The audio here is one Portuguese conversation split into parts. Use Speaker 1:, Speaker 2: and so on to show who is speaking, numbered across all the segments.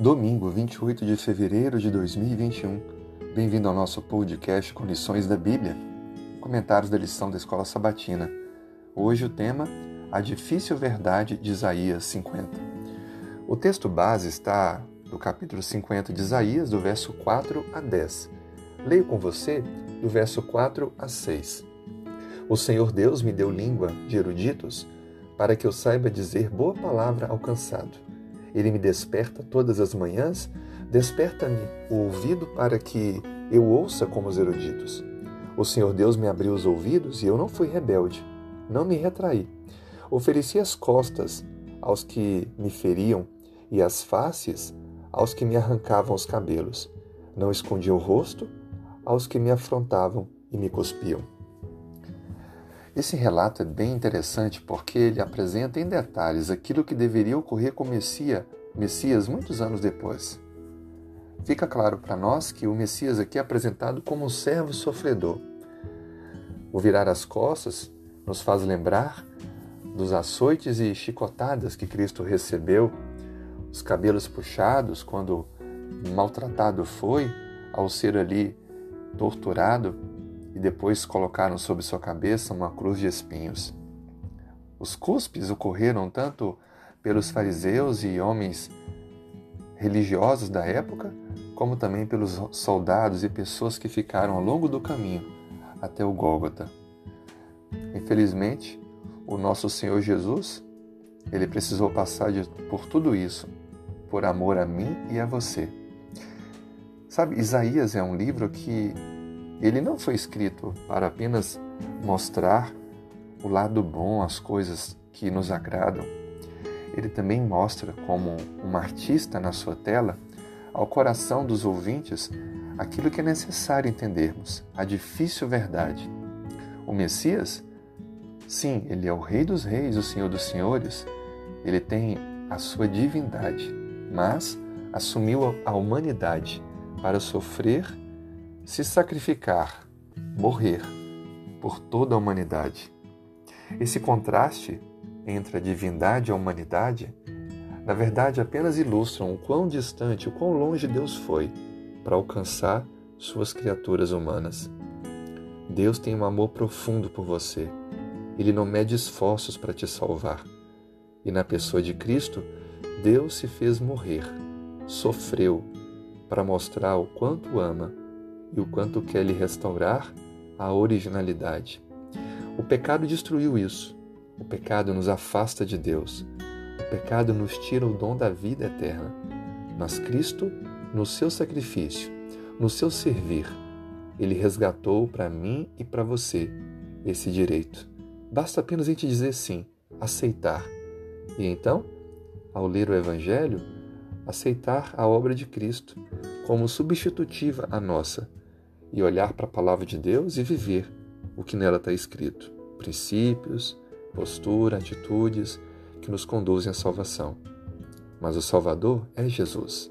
Speaker 1: Domingo, 28 de fevereiro de 2021. Bem-vindo ao nosso podcast com lições da Bíblia, comentários da lição da Escola Sabatina. Hoje o tema A difícil verdade de Isaías 50. O texto base está do capítulo 50 de Isaías, do verso 4 a 10. Leio com você do verso 4 a 6. O Senhor Deus me deu língua de eruditos para que eu saiba dizer boa palavra ao cansado ele me desperta todas as manhãs, desperta-me o ouvido para que eu ouça como os eruditos. O Senhor Deus me abriu os ouvidos e eu não fui rebelde, não me retraí. Ofereci as costas aos que me feriam e as faces aos que me arrancavam os cabelos. Não escondi o rosto aos que me afrontavam e me cuspiam. Esse relato é bem interessante porque ele apresenta em detalhes aquilo que deveria ocorrer com o Messias, Messias muitos anos depois. Fica claro para nós que o Messias aqui é apresentado como um servo sofredor. O virar as costas nos faz lembrar dos açoites e chicotadas que Cristo recebeu, os cabelos puxados quando maltratado foi ao ser ali torturado e depois colocaram sobre sua cabeça uma cruz de espinhos. Os cuspes ocorreram tanto pelos fariseus e homens religiosos da época, como também pelos soldados e pessoas que ficaram ao longo do caminho até o Gólgota. Infelizmente, o nosso Senhor Jesus, ele precisou passar por tudo isso por amor a mim e a você. Sabe, Isaías é um livro que ele não foi escrito para apenas mostrar o lado bom, as coisas que nos agradam. Ele também mostra, como um artista na sua tela, ao coração dos ouvintes aquilo que é necessário entendermos, a difícil verdade. O Messias, sim, ele é o Rei dos Reis, o Senhor dos Senhores, ele tem a sua divindade, mas assumiu a humanidade para sofrer se sacrificar, morrer por toda a humanidade. Esse contraste entre a divindade e a humanidade, na verdade, apenas ilustram o quão distante, o quão longe Deus foi para alcançar suas criaturas humanas. Deus tem um amor profundo por você. Ele não mede esforços para te salvar. E na pessoa de Cristo, Deus se fez morrer, sofreu, para mostrar o quanto ama e o quanto quer lhe restaurar a originalidade. O pecado destruiu isso. O pecado nos afasta de Deus. O pecado nos tira o dom da vida eterna. Mas Cristo, no seu sacrifício, no seu servir, ele resgatou para mim e para você esse direito. Basta apenas a gente dizer sim, aceitar. E então, ao ler o Evangelho, aceitar a obra de Cristo como substitutiva à nossa e olhar para a palavra de Deus e viver o que nela está escrito: princípios, postura, atitudes que nos conduzem à salvação. Mas o Salvador é Jesus,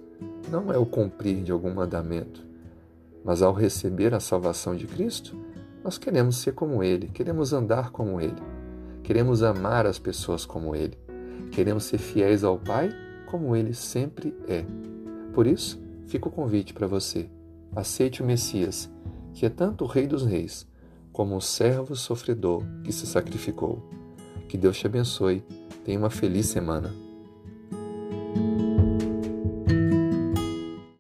Speaker 1: não é o cumprir de algum mandamento. Mas ao receber a salvação de Cristo, nós queremos ser como Ele, queremos andar como Ele, queremos amar as pessoas como Ele, queremos ser fiéis ao Pai como Ele sempre é. Por isso, fica o convite para você aceite o Messias, que é tanto o Rei dos Reis, como o servo sofredor que se sacrificou. Que Deus te abençoe. Tenha uma feliz semana.